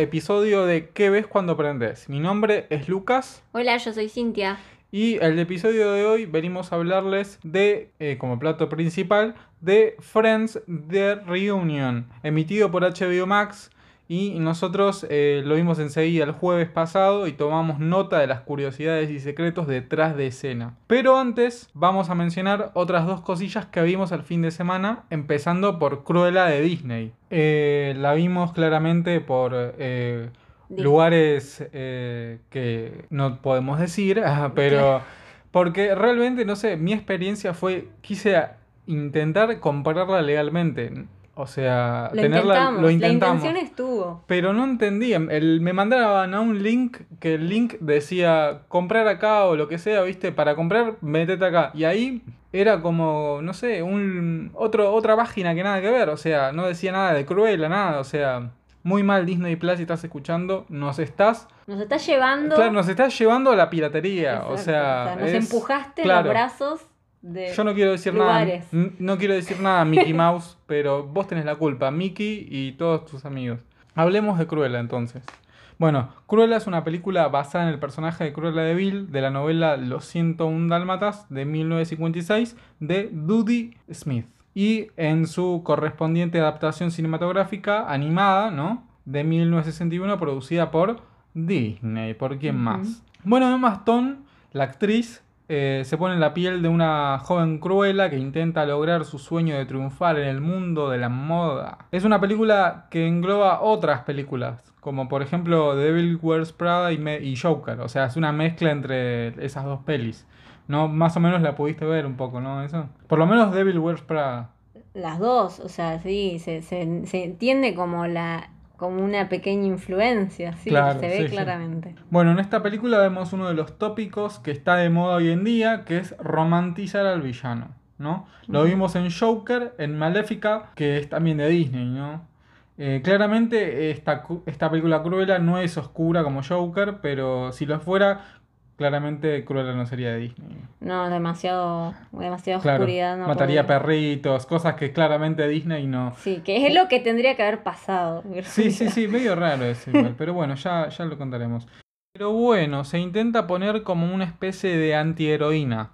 episodio de ¿Qué ves cuando aprendes? Mi nombre es Lucas Hola, yo soy Cintia. y el episodio de hoy venimos a hablarles de, eh, como plato principal, de Friends The Reunion, emitido por HBO Max y nosotros eh, lo vimos enseguida el jueves pasado y tomamos nota de las curiosidades y secretos detrás de escena. Pero antes vamos a mencionar otras dos cosillas que vimos el fin de semana, empezando por Cruella de Disney. Eh, la vimos claramente por... eh, lugares que no podemos decir, ah, pero porque realmente, no sé, mi experiencia fue, quise intentar comprarla legalmente, o sea, Lo tenerla, intentamos, lo intentamos. la intención estuvo. Pero no entendía, el- me mandaban a un link que el link decía comprar acá o lo que sea, ¿viste? Para comprar, metete acá. Y ahí era como, no sé, un otro, otra página que nada que ver, o sea, no decía nada de Cruella, nada, o sea, muy mal Disney Plus si estás escuchando, nos estás, Nos está llevando. claro, nos estás llevando a la piratería, Exacto, o sea, nos es- empujaste claro. los brazos de. Yo no quiero decir lugares. nada, no quiero decir nada Mickey Mouse, pero vos tenés la culpa, Mickey y todos tus amigos. Hablemos de Cruella entonces. Bueno, Cruella es una película basada en el personaje de Cruella de Vil de la novela Los 101 Dálmatas de 1956 de Dudie Smith y en su correspondiente adaptación cinematográfica animada, ¿no? De 1961 producida por Disney, ¿por quién más? Bueno, Emma Stone, la actriz, eh, se pone en la piel de una joven cruela que intenta lograr su sueño de triunfar en el mundo de la moda. Es una película que engloba otras películas, como por ejemplo Devil Wears Prada y, y Joker. O sea, es una mezcla entre esas dos pelis. ¿No? Más o menos la pudiste ver un poco, ¿no? Eso. Por lo menos Devil Wears Prada. Las dos, o sea, sí, se, se, se entiende como la como una pequeña influencia, sí, Claro, se ve sí, sí. claramente. Bueno, en esta película vemos uno de los tópicos que está de moda hoy en día, que es romantizar al villano, ¿no? Lo vimos en Joker, en Maléfica, que es también de Disney, ¿no? Eh, claramente esta, esta película Cruella no es oscura como Joker, pero si lo fuera, claramente Cruella no sería de Disney. No, demasiado, demasiada Claro, oscuridad. No mataría podría. perritos, cosas que claramente Disney no... Sí, que es lo que tendría que haber pasado. Sí, sí, sí, medio raro eso igual, pero bueno, ya, ya lo contaremos. Pero bueno, se intenta poner como una especie de antiheroína.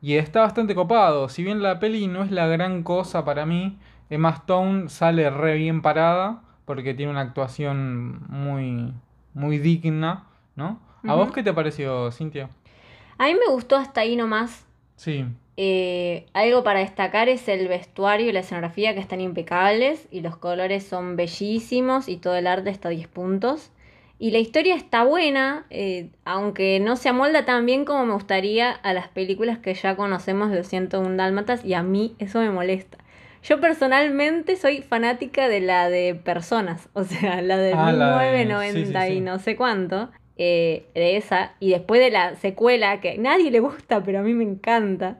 Y está bastante copado. Si bien la peli no es la gran cosa para mí, Emma Stone sale re bien parada porque tiene una actuación muy, muy digna, ¿no? ¿A vos qué te pareció, Cintia? A mí me gustó hasta ahí nomás. Sí, Eh, algo para destacar es el vestuario y la escenografía que están impecables y los colores son bellísimos y todo el arte está a 10 puntos. Y la historia está buena, eh, aunque no se amolda tan bien como me gustaría a las películas que ya conocemos de 101 Dálmatas y a mí eso me molesta. Yo personalmente soy fanática de la de Personas, o sea, la de Ah, la de- 1990 sí, sí, sí. y no sé cuánto, eh, de esa, y después de la secuela que a nadie le gusta, pero a mí me encanta.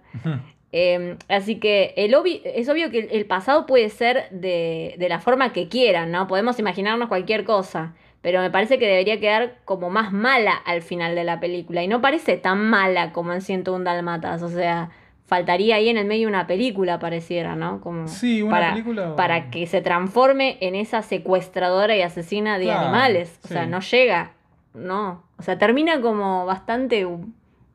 Eh, así que el obvi- es obvio que el, pasado puede ser de, de la forma que quieran, ¿no? Podemos imaginarnos cualquier cosa, pero me parece que debería quedar como más mala al final de la película. Y no parece tan mala como en 101 Dalmatas, o sea, faltaría ahí en el medio una película, pareciera, ¿no? Como Sí, una para, película- Para que se transforme en esa secuestradora y asesina de Claro, animales. O sea, no llega, no. O sea, termina como bastante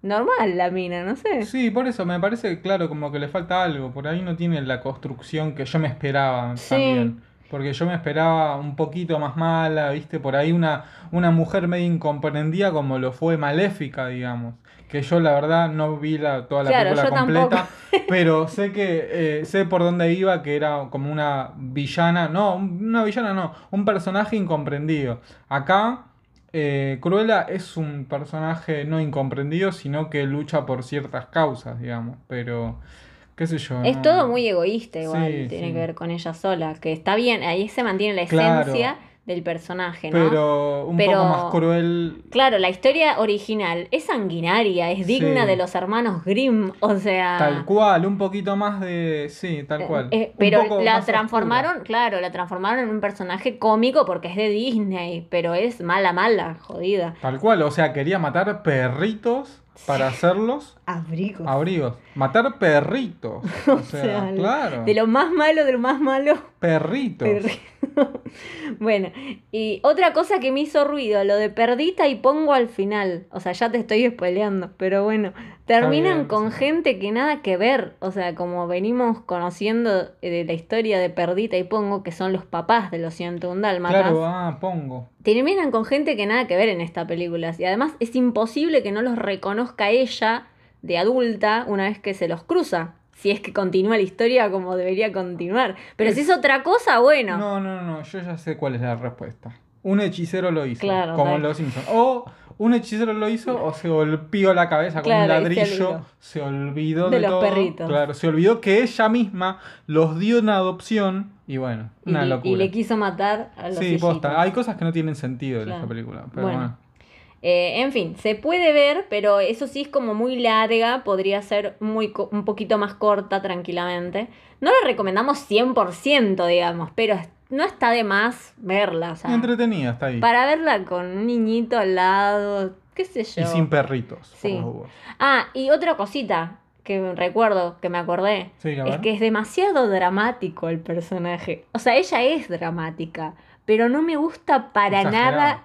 normal la mina, no sé. Sí, por eso me parece, claro, como que le falta algo. Por ahí no tiene la construcción que yo me esperaba Sí. también. Porque yo me esperaba un poquito más mala, ¿viste? Por ahí una, una mujer medio incomprendida como lo fue Maléfica, digamos. Que yo la verdad no vi la, toda la Claro, película completa, pero sé que eh, sé por dónde iba, que era como una villana, no, un- una villana no, un personaje incomprendido. Acá eh, Cruella es un personaje no incomprendido, sino que lucha por ciertas causas, digamos. Pero, qué sé yo. Es no- todo muy egoísta igual, Sí, tiene sí. que ver con ella sola, que está bien, ahí se mantiene la Claro. esencia del personaje, ¿no? Pero un Pero- poco más cruel. Claro, la historia original es sanguinaria, es digna Sí. de los hermanos Grimm, o sea... Tal cual, un poquito más de. Sí, tal cual. Eh, pero la transformaron, claro, la transformaron en un personaje cómico porque es de Disney, pero es mala, mala, jodida. Tal cual, o sea, quería matar perritos para hacerlos Abrigos. abrigos. Matar perritos. O sea, sea, claro. De lo más malo, de lo más malo. Perritos. Perri- bueno, y otra cosa que me hizo ruido, lo de perdita y pongo al final. O sea, ya te estoy spoileando, pero bueno, terminan bien, con sí. gente que nada que ver. O sea, como venimos conociendo de la historia de perdita y pongo, que son los papás de los 101 dálmatas. Claro, ah, pongo. terminan con gente que nada que ver en esta película. Y además es imposible que no los reconozca ella de adulta una vez que se los cruza. Si es que continúa la historia como debería continuar. Pero si es otra cosa, bueno. No, no, no, yo ya sé cuál es la respuesta. Un hechicero lo hizo, Claro, como en Los Simpsons. O un hechicero lo hizo o se golpeó la cabeza con un Claro, y ladrillo, se olvidó de, De los todo. perritos. Claro, se olvidó que ella misma los dio en adopción y bueno, y, una y locura. le quiso matar a los sí, hijitos. posta. Hay cosas que no tienen sentido en Claro. esta película, pero Bueno. bueno. Eh, en fin, se puede ver, pero eso sí es como muy larga, podría ser muy un poquito más corta tranquilamente. No la recomendamos 100%, digamos, pero no está de más verla. O sea, Entretenida, está ahí. para verla con un niñito al lado, qué sé yo. Y sin perritos. por Sí. dudas. Ah, y otra cosita que recuerdo, que me acordé, Sí, es que es demasiado dramático el personaje. O sea, ella es dramática, pero no me gusta para nada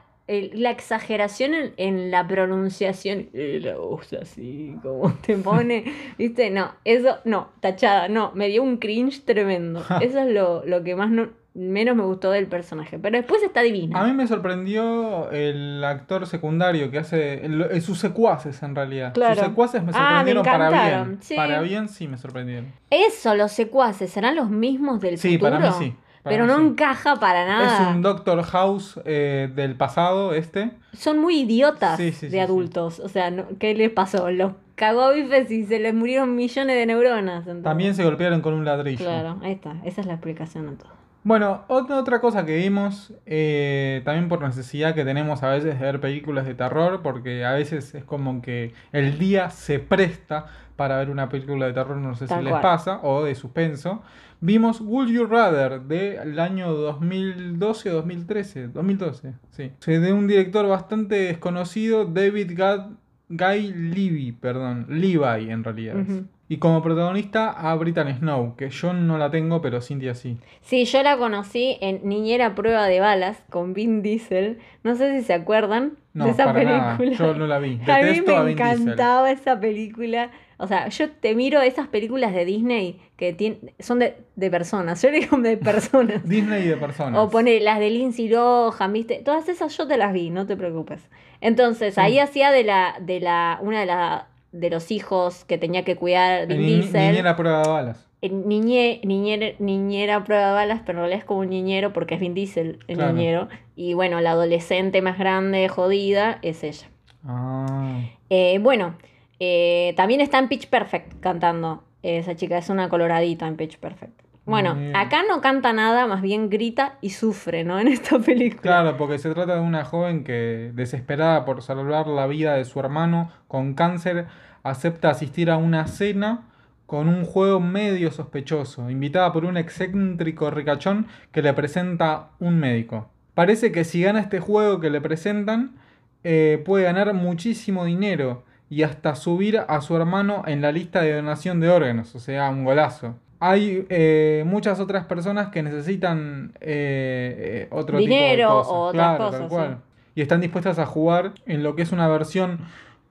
la exageración en, en la pronunciación. La voz así, como te pone, ¿viste? No, eso, no, tachada, no, me dio un cringe tremendo. Eso es lo, lo que más no, menos me gustó del personaje. Pero después está divina. A mí me sorprendió el actor secundario que hace. el- sus secuaces en realidad. Claro. Sus secuaces me Ah, me sorprendieron para bien. sí. Para bien sí me sorprendieron. Eso, los secuaces, ¿serán los mismos del Sí, futuro? para mí sí. Pero no sí. encaja para nada. Es un Doctor House eh, del pasado, este. Son muy idiotas Sí, sí, de adultos. O sea, no- ¿qué les pasó? Los cagó a bifes y se les murieron millones de neuronas. entonces. También se golpearon con un ladrillo. Claro, ahí está. Esa es la explicación de todo. Bueno, otra, cosa que vimos, eh, también por necesidad que tenemos a veces de ver películas de terror, porque a veces es como que el día se presta para ver una película de terror, no sé Tal si les pasa, o de suspenso. Vimos Would You Rather del año 2012 o 2013, 2012, sí. De un director bastante desconocido, David Gad- Guy Levy, perdón, Levi en realidad. es. Ujú. Y como protagonista a Brittany Snow, que yo no la tengo, pero Cintia sí. Sí, yo la conocí en Niñera Prueba de Balas con Vin Diesel. No sé si se acuerdan No, de esa para nada. película. Yo no la vi. A mí Detesto me a Vin Diesel. encantaba esa película. O sea, yo te miro esas películas de Disney que tien- son de, de personas. Yo digo de personas. Disney de personas. O pone las de Lindsay Lohan, ¿viste? Todas esas yo te las vi, no te preocupes. Entonces, Sí. ahí hacía de la, de la, una de la, de los hijos que tenía que cuidar Vin ni- Diesel. Niñera prueba de balas. Niñe, niñera, niñera prueba de balas, pero en realidad es como un niñero porque es Vin Diesel el Claro. niñero. Y bueno, la adolescente más grande, jodida, es ella. Ah. Eh, bueno, eh, también está en Pitch Perfect cantando. Esa chica es una coloradita en Pitch Perfect. Bueno, Bien. acá no canta nada, más bien grita y sufre, ¿no? En esta película. Claro, porque se trata de una joven que, desesperada por salvar la vida de su hermano con cáncer, acepta asistir a una cena con un juego medio sospechoso, invitada por un excéntrico ricachón que le presenta un médico. Parece que si gana este juego que le presentan, eh, puede ganar muchísimo dinero y hasta subir a su hermano en la lista de donación de órganos, o sea, un golazo. Hay eh, muchas otras personas que necesitan eh, eh, otro Dinero tipo de cosas. o otras Claro, cosas, tal cual. sí. Y están dispuestas a jugar en lo que es una versión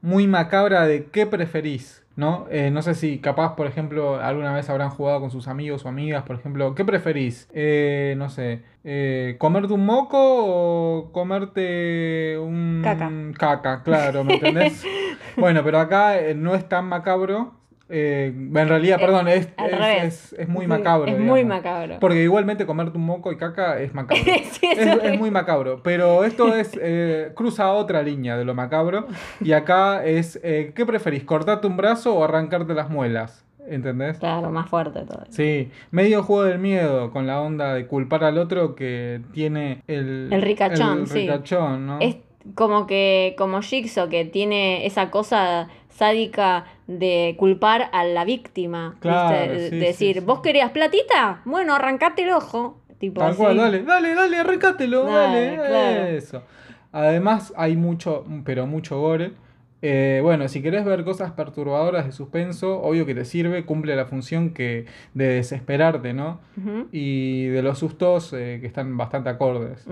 muy macabra de qué preferís. ¿no? Eh, no sé si capaz, por ejemplo, alguna vez habrán jugado con sus amigos o amigas, por ejemplo, ¿qué preferís? Eh, no sé, eh, ¿comerte un moco o comerte un Caca. caca? Claro, ¿me entendés? bueno, pero acá eh, no es tan macabro. eh, en realidad, perdón, es, al es, revés. es- es muy Sí, macabro. Es muy macabro. Porque igualmente comerte un moco y caca es macabro. Sí, Es, muy macabro, pero esto es eh, cruza otra línea de lo macabro. Y acá es, eh, ¿qué preferís? ¿Cortarte un brazo o arrancarte las muelas? ¿Entendés? Claro, más fuerte todo. Sí, medio juego del miedo con la onda de culpar al otro que tiene el, El ricachón, el sí. ricachón, ¿no? Como que, como Jigsaw, que tiene esa cosa sádica de culpar a la víctima. Claro, ¿viste? Sí, de sí, decir, sí. ¿vos querías platita? Bueno, arrancate el ojo. Tipo Tal cual, dale, dale, dale, arrancátelo, Dale, dale, claro. eso. Además hay mucho, pero mucho gore. Eh, bueno, si querés ver cosas perturbadoras de suspenso, obvio que te sirve, cumple la función que de desesperarte, ¿no? Y de los sustos eh, que están bastante acordes.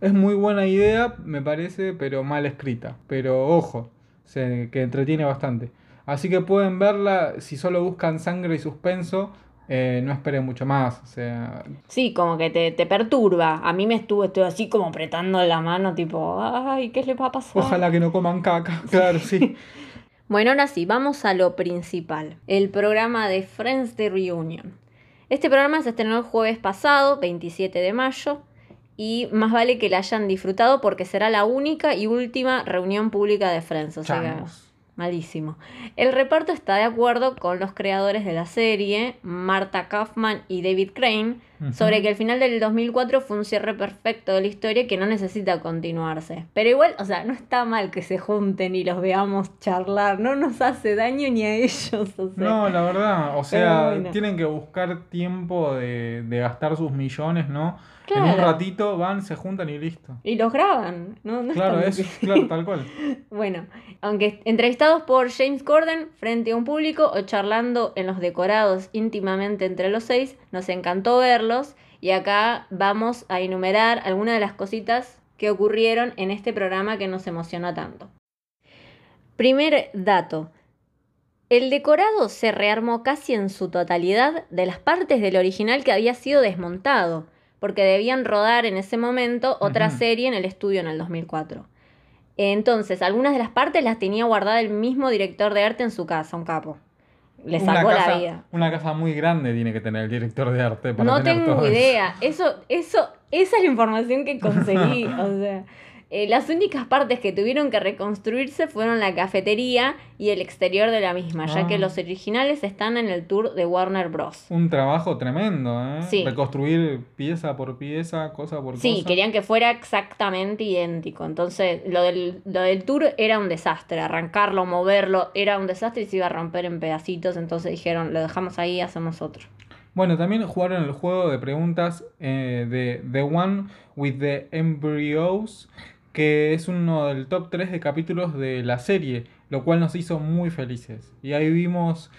Es muy buena idea, me parece, pero mal escrita. Pero ojo, se, que entretiene bastante. Así que pueden verla, si solo buscan sangre y suspenso, eh, no esperen mucho más. O sea, Sí, como que te, te perturba. A mí me estuvo, estoy así como apretando la mano, tipo, ay, ¿qué le va a pasar? ojalá que no coman caca. Claro, sí. Bueno, ahora sí, vamos a lo principal. El programa de Friends de Reunion. Este programa se estrenó el jueves pasado, 27 de mayo, y más vale que la hayan disfrutado porque será la única y última reunión pública de Friends. O sea, que- Changos. Malísimo. El reparto está de acuerdo con los creadores de la serie, Marta Kaufman y David Crane, sobre que el final del 2004 fue un cierre perfecto de la historia que no necesita continuarse. Pero igual, o sea, no está mal que se junten y los veamos charlar, no nos hace daño ni a ellos. O sea. No, la verdad, o sea, bueno. tienen que buscar tiempo de, de gastar sus millones, ¿no? En un ratito van, se juntan y listo. Y los graban, ¿no? Claro, es, claro, tal cual. Bueno, aunque entrevistados por James Corden frente a un público o charlando en los decorados íntimamente entre los seis, nos encantó verlos y acá vamos a enumerar algunas de las cositas que ocurrieron en este programa que nos emociona tanto. Primer dato. El decorado se rearmó casi en su totalidad de las partes del original que había sido desmontado, porque debían rodar en ese momento otra serie en el estudio en el 2004. Entonces, algunas de las partes las tenía guardada el mismo director de arte en su casa, un capo. Le casa, la vida. Una casa muy grande tiene que tener el director de arte para No tener tengo todo eso. idea. Eso, eso, esa es la información que conseguí. o sea, eh, las únicas partes que tuvieron que reconstruirse fueron la cafetería y el exterior de la misma, ya que Ah. los originales están en el tour de Warner Bros. Un trabajo tremendo, ¿eh? Sí. Reconstruir pieza por pieza, cosa por Sí, cosa. querían que fuera exactamente idéntico. Entonces, lo del, lo del tour era un desastre. Arrancarlo, moverlo, era un desastre y se iba a romper en pedacitos. Entonces dijeron, lo dejamos ahí, hacemos otro. Bueno, también jugaron el juego de preguntas eh, de The One with the Embryos, que es uno del top 3 de capítulos de la serie, lo cual nos hizo muy felices. Y ahí vimos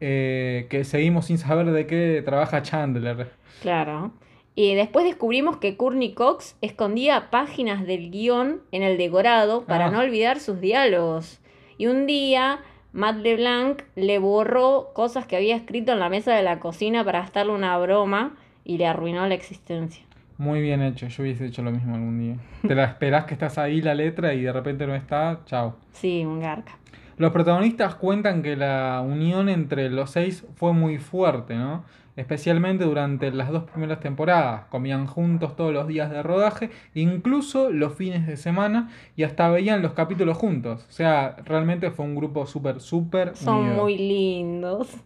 eh, que seguimos sin saber de qué trabaja Chandler. Claro. Y después descubrimos que Courtney Cox escondía páginas del guion en el decorado para Ah. no olvidar sus diálogos. Y un día Matt LeBlanc le borró cosas que había escrito en la mesa de la cocina para gastarle una broma y le arruinó la existencia. Muy bien hecho, yo hubiese hecho lo mismo algún día. Te la esperás que estás ahí la letra y de repente no está, chao. Sí, un garca. Los protagonistas cuentan que la unión entre los seis fue muy fuerte, ¿no? Especialmente durante las dos primeras temporadas. Comían juntos todos los días de rodaje, incluso los fines de semana, y hasta veían los capítulos juntos. O sea, realmente fue un grupo súper, súper Son unido. muy lindos.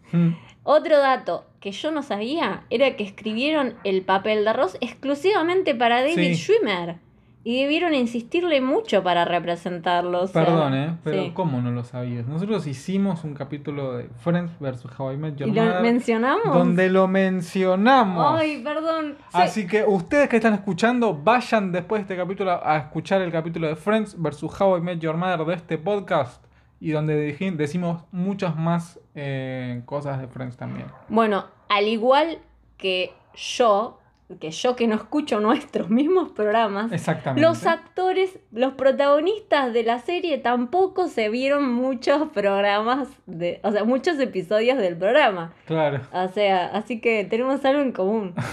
Otro dato que yo no sabía era que escribieron el papel de Ross exclusivamente para David Sí. Schwimmer. Y debieron insistirle mucho para representarlo. o sea, Perdón, ¿eh? Pero sí. ¿cómo no lo sabías? Nosotros hicimos un capítulo de Friends vs. How I Met Your ¿Y lo Mother, mencionamos? donde lo mencionamos. Ay, perdón. Sí. Así que ustedes que están escuchando, vayan después de este capítulo a escuchar el capítulo de Friends vs. How I Met Your Mother de este podcast. Y donde decimos muchas más eh, cosas de Friends también. Bueno, al igual que yo, que yo que no escucho nuestros mismos programas, Exactamente. los actores, los protagonistas de la serie tampoco se vieron muchos programas, de, o sea, muchos episodios del programa. Claro. O sea, así que tenemos algo en común.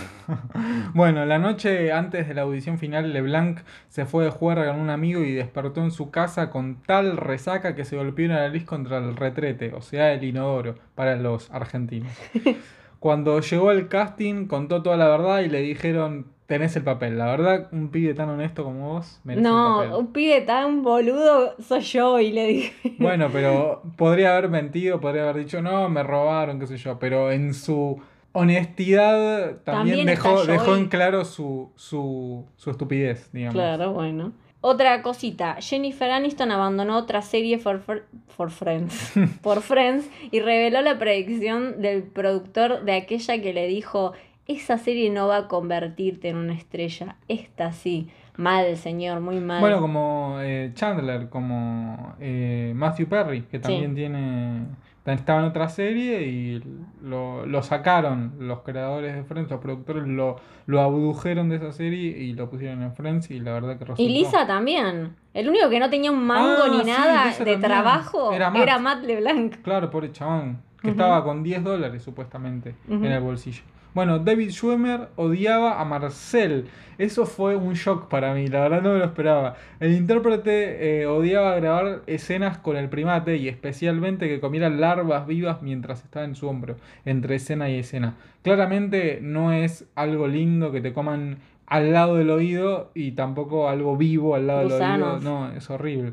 Bueno, la noche antes de la audición final, LeBlanc se fue de jugar con un amigo y despertó en su casa con tal resaca que se golpeó una nariz contra el retrete, o sea, el inodoro, para los argentinos. Cuando llegó al casting, contó toda la verdad y le dijeron: Tenés el papel. La verdad, un pibe tan honesto como vos merece el No, papel. un pibe tan boludo soy yo y le dije. Bueno, pero podría haber mentido, podría haber dicho: No, me robaron, qué sé yo. Pero en su honestidad también, También dejó, dejó en claro su, su, su estupidez, digamos. Claro, bueno. Otra cosita, Jennifer Aniston abandonó otra serie for, for, for Friends, por Friends y reveló la predicción del productor de aquella que le dijo, esa serie no va a convertirte en una estrella. Esta sí. Mal, señor, muy mal. Bueno, como eh, Chandler, como eh, Matthew Perry, que también tiene. Estaba en otra serie y lo, lo, sacaron los creadores de Friends, los productores lo, lo abdujeron de esa serie y lo pusieron en Friends y la verdad que resultó. Y Lisa también. El único que no tenía un mango Ah, ni sí, nada Lisa de también. trabajo Era era Matt. Matt, LeBlanc. Claro, pobre chabón, que estaba con 10 dólares supuestamente en el bolsillo. Bueno, David Schwimmer odiaba a Marcel. Eso fue un shock para mí, la verdad no me lo esperaba. El intérprete eh, odiaba grabar escenas con el primate y especialmente que comiera larvas vivas mientras estaba en su hombro, entre escena y escena. Claramente no es algo lindo que te coman al lado del oído y tampoco algo vivo al lado Gusanos. del oído. No, es horrible.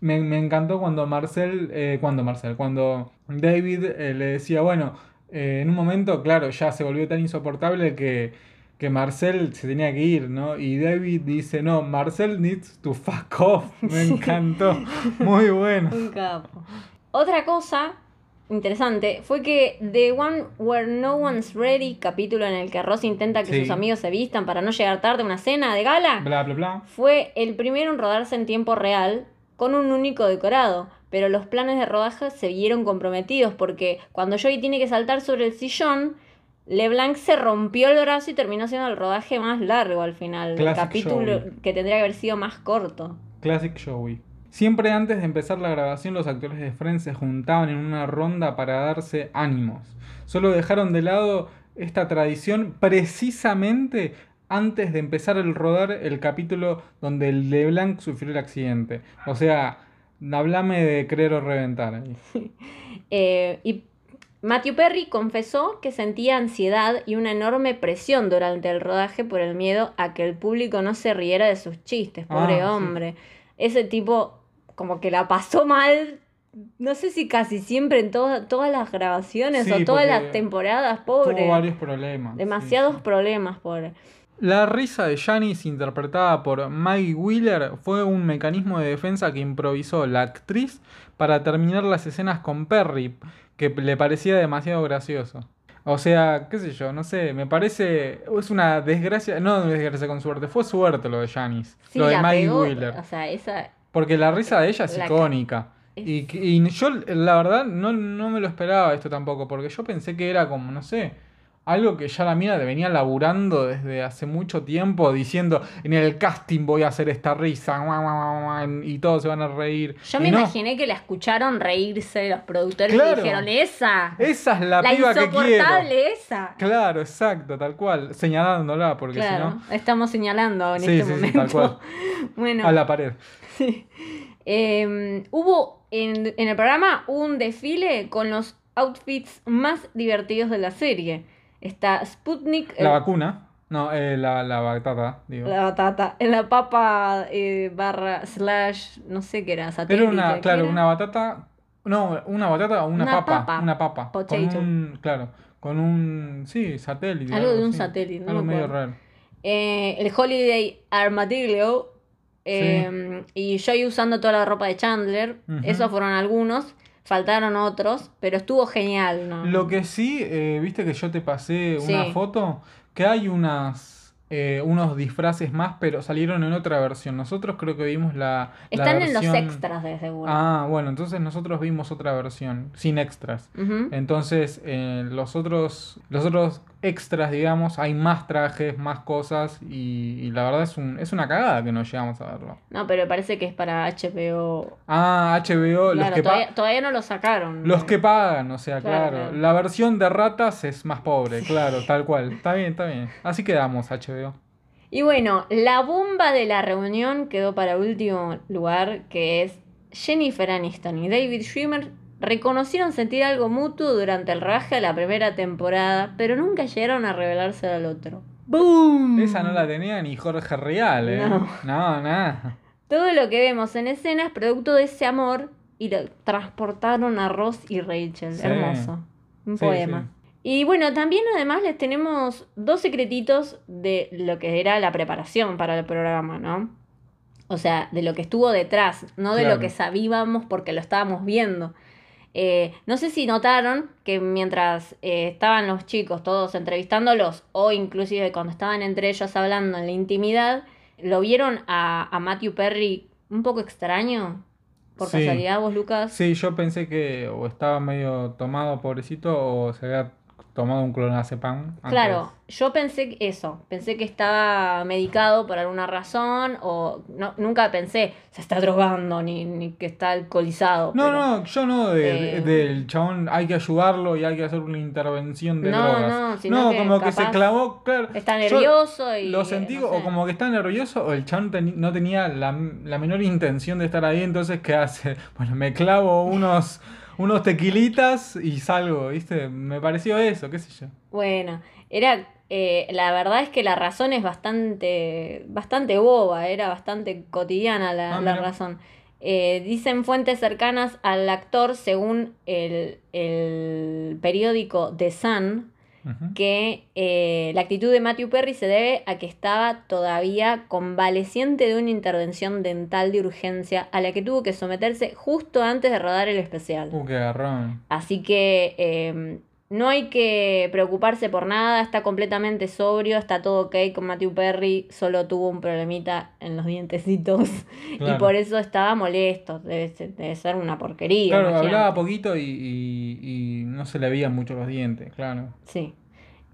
Me, me encantó cuando Marcel, eh, cuando Marcel, cuando David eh, le decía, bueno, eh, en un momento, claro, ya se volvió tan insoportable que, que Marcel se tenía que ir, ¿no? Y David dice, no, Marcel needs to fuck off. Me encantó. Muy bueno. Un capo. Otra cosa interesante fue que The One Where No One's Ready, capítulo en el que Ross intenta que Sí. sus amigos se vistan para no llegar tarde a una cena de gala, Bla, bla, bla. fue el primero en rodarse en tiempo real con un único decorado. Pero los planes de rodaje se vieron comprometidos porque cuando Joey tiene que saltar sobre el sillón, LeBlanc se rompió el brazo y terminó siendo el rodaje más largo al final. El Classic capítulo Joey. que tendría que haber sido más corto. Classic Joey. Siempre antes de empezar la grabación, los actores de Friends se juntaban en una ronda para darse ánimos. Solo dejaron de lado esta tradición precisamente antes de empezar el rodar el capítulo donde el LeBlanc sufrió el accidente. O sea, hablame de creer o reventar. ahí. Eh, y Matthew Perry confesó que sentía ansiedad y una enorme presión durante el rodaje por el miedo a que el público no se riera de sus chistes. Pobre Ah, sí. hombre. Ese tipo como que la pasó mal. No sé si casi siempre en todas todas las grabaciones Sí, o todas las temporadas, Tuvo pobre. varios problemas. Demasiados sí. problemas, pobre. La risa de Janice, interpretada por Maggie Wheeler, fue un mecanismo de defensa que improvisó la actriz para terminar las escenas con Perry, que le parecía demasiado gracioso. O sea, qué sé yo, no sé, me parece. Es una desgracia. No desgracia con suerte, fue suerte lo de Janice. Sí, lo de Maggie pegó, Wheeler. O sea, esa. Porque la risa de ella es icónica. es- Y, y yo, la verdad, no, no me lo esperaba esto tampoco, porque yo pensé que era como, no sé, algo que ya la mina venía laburando desde hace mucho tiempo, diciendo, en el casting voy a hacer esta risa, y todos se van a reír. Yo Y me no, imaginé que la escucharon reírse los productores Claro. y dijeron, esa. Esa es la, La, piba que quiero. insoportable esa. Claro, exacto, tal cual, señalándola, porque Claro, si estamos señalando en Sí, este sí, sí, momento. tal cual. bueno, no, a la pared. sí. Eh, hubo en, en el programa un desfile con los outfits más divertidos de la serie. Está Sputnik, La el- vacuna, no, eh, la, la batata, digo. la batata, en la papa eh, barra slash, no sé qué era, satélite. Era una, ¿qué claro, era? una batata. No, una batata o una, Una papa, papa. Una papa. Con Potato. un, claro, con un. Sí, satélite. Algo de un satélite, no Algo me medio raro. Eh, el Holiday Armadillo. eh, Y Joey usando toda la ropa de Chandler. Esos fueron algunos. Faltaron otros. Pero estuvo genial, ¿no? Lo que sí, eh, viste que yo te pasé una Sí. foto, que hay unas. eh, unos disfraces más, pero salieron en otra versión. Nosotros creo que vimos la. la Están en los extras de seguro. Ah, bueno, entonces nosotros vimos otra versión, sin extras. Entonces, eh, los otros los otros extras, digamos, hay más trajes, más cosas y, y la verdad es, un, es una cagada que no llegamos a verlo. No, pero parece que es para HBO. Ah, HBO, los, que todavía, todavía no lo sacaron. los que pagan, o sea, Claro, claro. claro. La versión de ratas es más pobre, claro, tal cual. Está bien, está bien. Así quedamos, HBO. Y bueno, la bomba de la reunión quedó para último lugar, que es Jennifer Aniston y David Schwimmer reconocieron sentir algo mutuo durante el rodaje de la primera temporada, pero nunca llegaron a revelarse al otro. ¡Boom! Esa no la tenía ni Jorge Real, ¿eh? No. No, nada. Todo lo que vemos en escena es producto de ese amor y lo transportaron a Ross y Rachel. Sí. Hermoso. Un Sí, poema. sí. Y bueno, también además les tenemos dos secretitos de lo que era la preparación para el programa, ¿no? O sea, de lo que estuvo detrás, no de Claro. lo que sabíamos porque lo estábamos viendo. Eh, no sé si notaron que mientras eh, estaban los chicos todos entrevistándolos, o inclusive cuando estaban entre ellos hablando en la intimidad, lo vieron a, a Matthew Perry un poco extraño. Por Sí. casualidad, vos, Lucas. Sí, yo pensé que o estaba medio tomado, pobrecito, o se había tomado un clonazepam. antes. Claro, yo pensé eso, pensé que estaba medicado por alguna razón o no, nunca pensé se está drogando ni, ni que está alcoholizado. No, pero- no, yo no de- Eh, del chabón hay que ayudarlo y hay que hacer una intervención de No, drogas. no, sino que como que se clavó, claro. Está yo nervioso y... Lo sentí no o como que está nervioso o el chabón teni- no tenía la, la menor intención de estar ahí, entonces ¿qué hace? Bueno, me clavo unos, unos tequilitas y salgo, ¿viste? Me pareció eso, qué sé yo. Bueno, era... eh, la verdad es que la razón es bastante, bastante boba, era bastante cotidiana la, Ah, la razón. Eh, dicen fuentes cercanas al actor, según el, el periódico The Sun, Que eh, la actitud de Matthew Perry se debe a que estaba todavía convaleciente de una intervención dental de urgencia a la que tuvo que someterse justo antes de rodar el especial. Uh, qué agarrón. Así que eh, no hay que preocuparse por nada, está completamente sobrio, está todo ok con Matthew Perry, solo tuvo un problemita en los dientecitos y por eso estaba molesto, debe ser, debe ser una porquería. Claro, imagínate. hablaba poquito y, y- y no se le veían mucho los dientes, claro. Sí.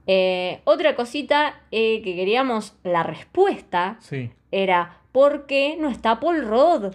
Eh, otra cosita eh, que queríamos la respuesta Sí. era ¿por qué no está Paul Rudd?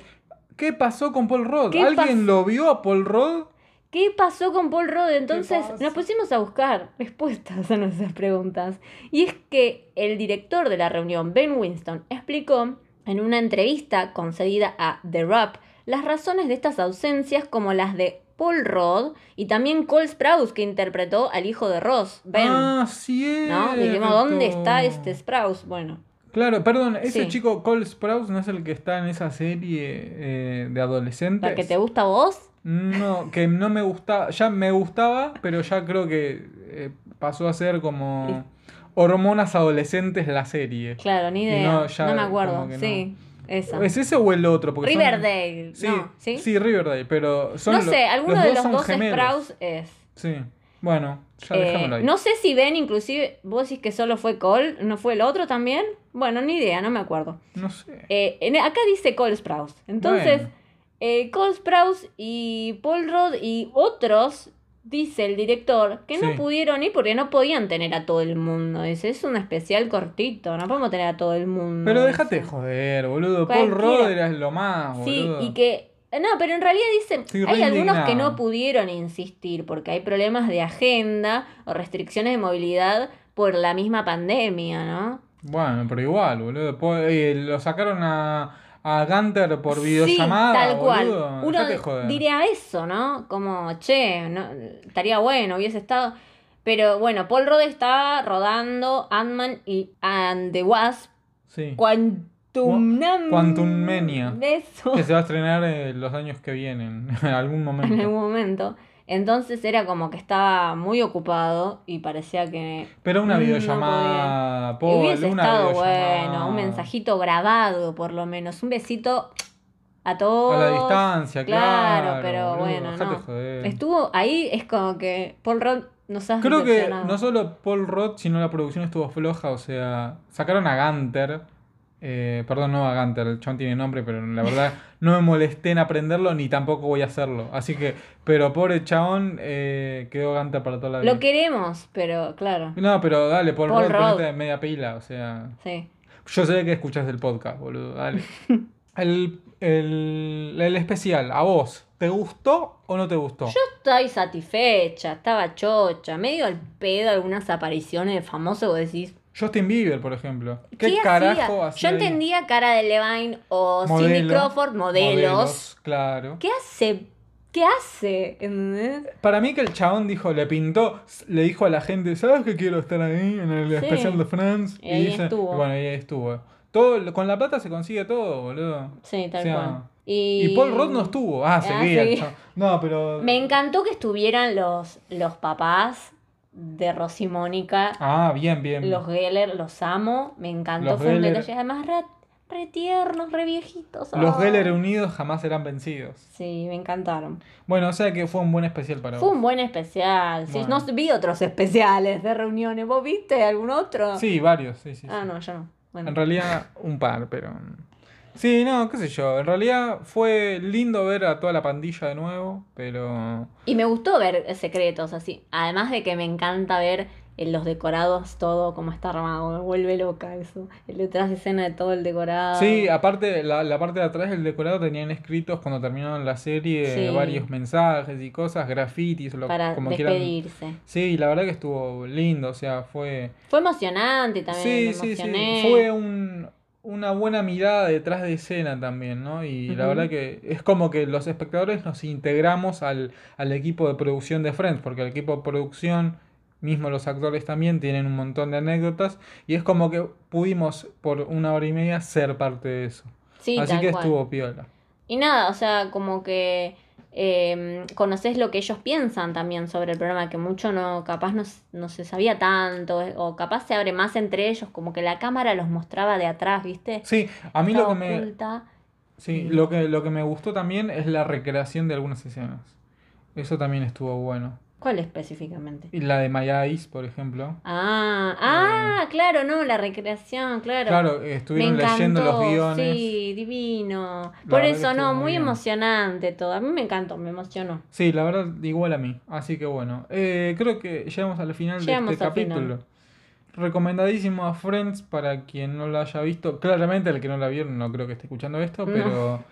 ¿Qué pasó con Paul? ¿Qué ¿Alguien lo vio a Paul Rudd? ¿Qué pasó con Paul Rudd? Entonces nos pusimos a buscar respuestas a nuestras preguntas. Y es que el director de la reunión, Ben Winston, explicó en una entrevista concedida a The Rap las razones de estas ausencias como las de Paul Rudd y también Cole Sprouse que interpretó al hijo de Ross, Ben. Ah, cierto. ¿No? Dijimos, ¿dónde está este Sprouse? Bueno, Claro, perdón, ese Sí. chico Cole Sprouse no es el que está en esa serie eh, de adolescentes. ¿la que te gusta a vos? No, que no me gustaba, ya me gustaba, pero ya creo que eh, pasó a ser como hormonas adolescentes la serie. Claro, ni idea. no, No, ya me acuerdo. Sí, esa. ¿Es ese o el otro? Porque son- Riverdale. Sí, no, ¿sí? sí, Riverdale, pero son no sé, alguno de los dos. Sprouse es. Sí, bueno, ya Eh, ahí. no sé si Ben, inclusive, vos decís que solo fue Cole, ¿no fue el otro también? Bueno, ni idea, no me acuerdo. No sé. Eh, en- acá dice Cole Sprouse. Entonces, Bueno. eh, Cole Sprouse y Paul Rudd y otros, dice el director, que no Sí. pudieron ir porque no podían tener a todo el mundo. Dice, es un especial cortito, no podemos tener a todo el mundo. Pero déjate joder, boludo. Paul. Rudd era lo más, Sí, boludo. y que. No, pero en realidad dicen, Estoy hay algunos que no pudieron insistir porque hay problemas de agenda o restricciones de movilidad por la misma pandemia, ¿no? Bueno, pero igual, boludo. Eh, lo sacaron a, a Gunter por videollamada. sí, tal cual. boludo. Uno diría eso, ¿no? Como, che, no, estaría bueno, hubiese estado. Pero bueno, Paul Rudd está rodando Ant-Man y and the Wasp, Sí. Quantum Quantumania. Eso. Que se va a estrenar en los años que vienen, en algún en momento. algún momento. Entonces era como que estaba muy ocupado y parecía que Pero una no videollamada, Y Paul, hubiese una estado videollamada. bueno, un mensajito grabado por lo menos, un besito a todos. A la distancia, claro. Claro, pero boludo, bueno, no. joder. Estuvo ahí, es como que Paul Rudd nos ha Creo que no solo Paul Rudd, sino la producción estuvo floja. O sea, sacaron a Gunter. Eh, perdón, no a Gunter, el chabón tiene nombre, pero la verdad no me molesté en aprenderlo ni tampoco voy a hacerlo. Así que, pero pobre chabón, eh, quedó Gunter para toda la vida. Lo queremos, pero claro, No, pero dale, Paul, Paul Rudd, ponete media pila. O sea, sí. yo sé que escuchas el podcast, boludo, dale. el, el, el especial, a vos, ¿te gustó o no te gustó? Yo estoy satisfecha, estaba chocha, medio al pedo algunas apariciones de famosos, vos decís. Justin Bieber, por ejemplo. ¿Qué, carajo hacía? Yo ahí? entendía cara de Levine o Cindy Modelo, Crawford, modelos. Claro. ¿Qué hace? ¿Qué hace? Para mí que el chabón dijo, le pintó, le dijo a la gente, ¿sabes que quiero estar ahí en el Sí. especial de Friends? Y ahí estuvo. y bueno, ahí estuvo. Todo, con la plata se consigue todo, boludo. Sí, tal O sea, cual. Y, Y Paul Rudd no estuvo. Ah, seguía. el seguía. No, pero. Me encantó que estuvieran los, los papás de Rosy Mónica. Ah, bien, bien. Los Geller, los amo. Me encantó. Los Fue un detalle. Además, Rat, re tiernos, re viejitos. Los. Geller unidos jamás serán vencidos. Sí, me encantaron. Bueno, o sea que fue un buen especial para Fue vos. un buen especial. Sí, no vi otros especiales de reuniones. ¿Vos viste algún otro? Sí, varios, sí, sí. Ah, sí. no, yo no. Bueno. En realidad, un par, pero. Sí, no, qué sé yo. En realidad fue lindo ver a toda la pandilla de nuevo, pero. Y me gustó ver secretos así. Además de que me encanta ver en los decorados todo como está armado. Me vuelve loca eso. El detrás de escena de todo el decorado. Sí, aparte, la, la parte de atrás del decorado tenían escritos cuando terminaron la serie Sí. varios mensajes y cosas, grafitis, lo, para como quieran. despedirse. Sí, la verdad que estuvo lindo, o sea, fue. Fue emocionante también. Sí, me sí, sí. Fue un, una buena mirada detrás de escena también, ¿no? Y la verdad que es como que los espectadores nos integramos al, al equipo de producción de Friends, porque el equipo de producción, mismo los actores también, tienen un montón de anécdotas, y es como que pudimos por una hora y media ser parte de eso. Sí, Así que cual. estuvo piola. Y nada, o sea, como que eh, conoces lo que ellos piensan también sobre el programa, que mucho no, capaz no, no se sabía tanto, eh, o capaz se abre más entre ellos, como que la cámara los mostraba de atrás, ¿viste? Sí, a mí lo que me, sí, lo que, lo que me gustó también es la recreación de algunas escenas. Eso también estuvo bueno. ¿Cuál específicamente? Y la de My Eyes, por ejemplo. Ah, ah, claro, no, la recreación, claro. Claro, Me estuvieron leyendo los guiones. Sí, divino. La Por eso, no, muy emocionante todo. A mí me encantó, me emocionó. Sí, la verdad, igual a mí. Así que bueno, eh, creo que llegamos al final Llegamos de este al final. capítulo. Recomendadísimo a Friends para quien no lo haya visto. Claramente el que no la vieron no creo que esté escuchando esto, No. pero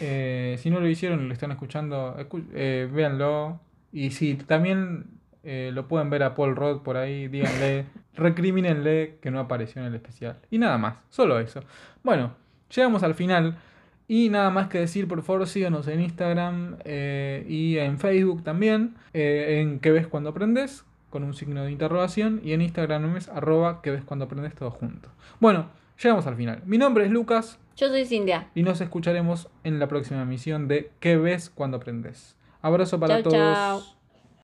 eh, si no lo hicieron y lo están escuchando, escu- eh, véanlo. Y si también eh, lo pueden ver a Paul Rudd por ahí, díganle, recrimínenle que no apareció en el especial. Y nada más, solo eso. Bueno, llegamos al final. Y nada más que decir, por favor, síganos en Instagram eh, y en Facebook también, eh, en que ves cuando aprendes, con un signo de interrogación, y en Instagram es arroba que ves cuando aprendes todo junto. Bueno, llegamos al final. Mi nombre es Lucas Yo soy Cintia. y nos escucharemos en la próxima emisión de ¿Qué ves cuando aprendes? Abrazo para Chau, todos. chau.